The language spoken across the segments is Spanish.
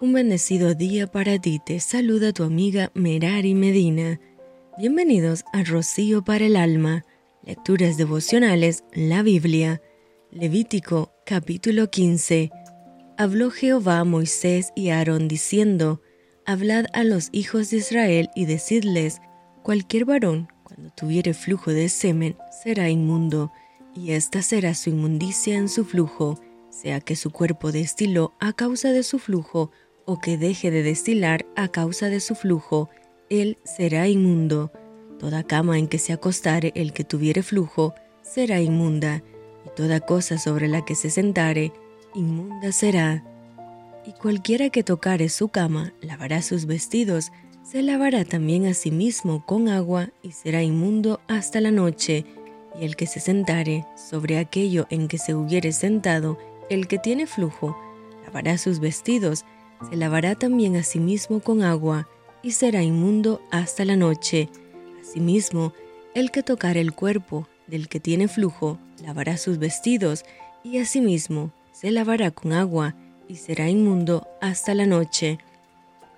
Un bendecido día para ti, te saluda tu amiga Merari Medina. Bienvenidos a Rocío para el Alma, Lecturas Devocionales, la Biblia. Levítico capítulo 15. Habló Jehová a Moisés y a Aarón diciendo, Hablad a los hijos de Israel y decidles, cualquier varón, cuando tuviere flujo de semen, será inmundo, y esta será su inmundicia en su flujo, sea que su cuerpo destiló a causa de su flujo, o que deje de destilar a causa de su flujo, él será inmundo. Toda cama en que se acostare el que tuviere flujo será inmunda, y toda cosa sobre la que se sentare, inmunda será. Y cualquiera que tocare su cama lavará sus vestidos, se lavará también a sí mismo con agua y será inmundo hasta la noche. Y el que se sentare sobre aquello en que se hubiere sentado, el que tiene flujo, lavará sus vestidos, se lavará también a sí mismo con agua, y será inmundo hasta la noche. Asimismo, el que tocare el cuerpo del que tiene flujo, lavará sus vestidos, y asimismo se lavará con agua, y será inmundo hasta la noche.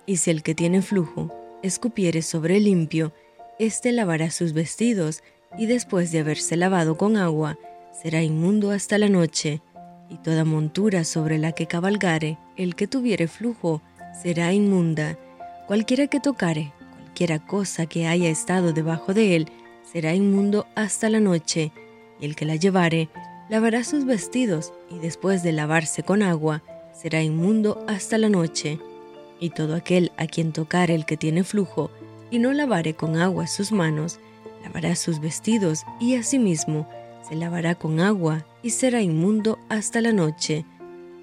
Y si el que tiene flujo escupiere sobre el limpio, éste lavará sus vestidos, y después de haberse lavado con agua, será inmundo hasta la noche y toda montura sobre la que cabalgare, el que tuviere flujo, será inmunda. Cualquiera que tocare, cualquiera cosa que haya estado debajo de él, será inmundo hasta la noche, y el que la llevare, lavará sus vestidos, y después de lavarse con agua, será inmundo hasta la noche. Y todo aquel a quien tocare el que tiene flujo, y no lavare con agua sus manos, lavará sus vestidos, y asimismo se lavará con agua, y será inmundo hasta la noche.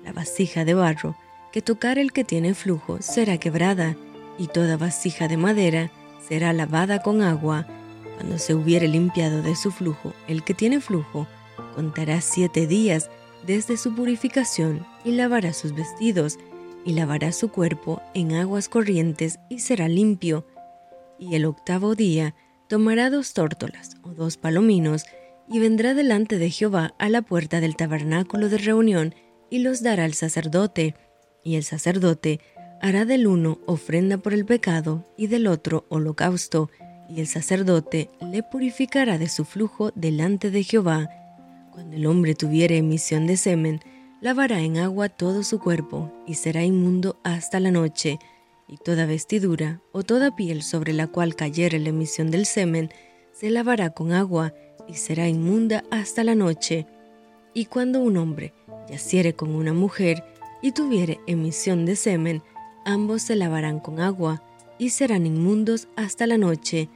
La vasija de barro que tocar el que tiene flujo será quebrada, y toda vasija de madera será lavada con agua. Cuando se hubiere limpiado de su flujo el que tiene flujo, contará siete días desde su purificación y lavará sus vestidos y lavará su cuerpo en aguas corrientes y será limpio. Y el octavo día tomará dos tórtolas o dos palominos y vendrá delante de Jehová a la puerta del tabernáculo de reunión y los dará al sacerdote, y el sacerdote hará del uno ofrenda por el pecado y del otro holocausto, y el sacerdote le purificará de su flujo delante de Jehová. Cuando el hombre tuviere emisión de semen, lavará en agua todo su cuerpo, y será inmundo hasta la noche, y toda vestidura o toda piel sobre la cual cayere la emisión del semen, se lavará con agua, y será inmunda hasta la noche. Y cuando un hombre yaciere con una mujer y tuviere emisión de semen, ambos se lavarán con agua y serán inmundos hasta la noche.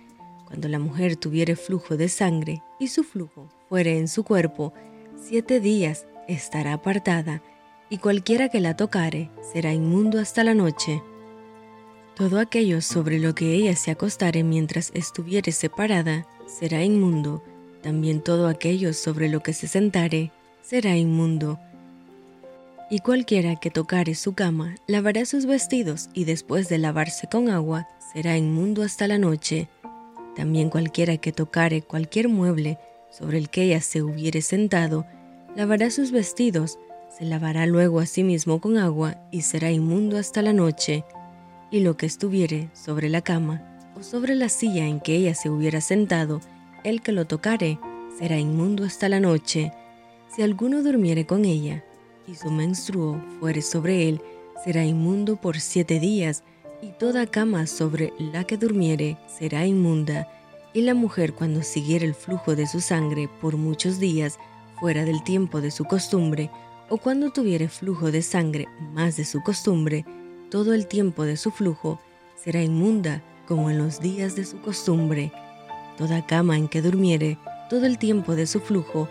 Cuando la mujer tuviere flujo de sangre y su flujo fuere en su cuerpo, siete días estará apartada, y cualquiera que la tocare será inmundo hasta la noche. Todo aquello sobre lo que ella se acostare mientras estuviere separada será inmundo, también todo aquello sobre lo que se sentare será inmundo. Y cualquiera que tocare su cama lavará sus vestidos y después de lavarse con agua será inmundo hasta la noche. También cualquiera que tocare cualquier mueble sobre el que ella se hubiere sentado lavará sus vestidos, se lavará luego a sí mismo con agua y será inmundo hasta la noche. Y lo que estuviere sobre la cama o sobre la silla en que ella se hubiera sentado el que lo tocare será inmundo hasta la noche. Si alguno durmiere con ella, y su menstruo fuere sobre él, será inmundo por siete días, y toda cama sobre la que durmiere será inmunda. Y la mujer cuando siguiere el flujo de su sangre por muchos días, fuera del tiempo de su costumbre, o cuando tuviere flujo de sangre más de su costumbre, todo el tiempo de su flujo será inmunda como en los días de su costumbre Toda cama en que durmiere todo el tiempo de su flujo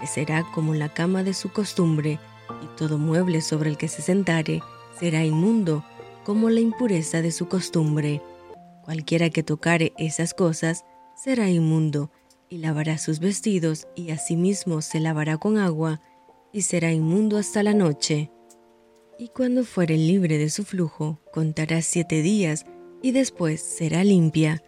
le será como la cama de su costumbre, y todo mueble sobre el que se sentare será inmundo como la impureza de su costumbre. Cualquiera que tocare esas cosas será inmundo, y lavará sus vestidos, y asimismo se lavará con agua, y será inmundo hasta la noche. Y cuando fuere libre de su flujo, contará siete días, y después será limpia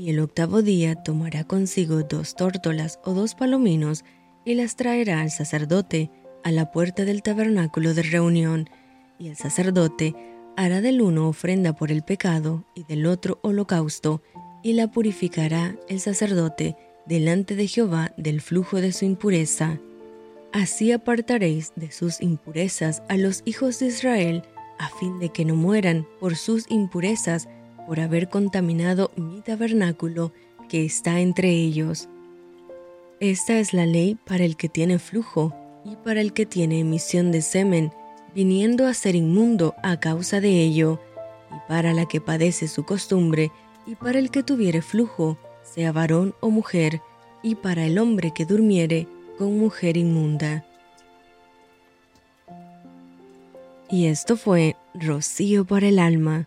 y el octavo día tomará consigo dos tórtolas o dos palominos y las traerá al sacerdote a la puerta del tabernáculo de reunión, y el sacerdote hará del uno ofrenda por el pecado y del otro holocausto, y la purificará el sacerdote delante de Jehová del flujo de su impureza. Así apartaréis de sus impurezas a los hijos de Israel, a fin de que no mueran por sus impurezas, por haber contaminado mi tabernáculo que está entre ellos. Esta es la ley para el que tiene flujo y para el que tiene emisión de semen, viniendo a ser inmundo a causa de ello, y para la que padece su costumbre, y para el que tuviere flujo, sea varón o mujer, y para el hombre que durmiere con mujer inmunda. Y esto fue Rocío por el alma.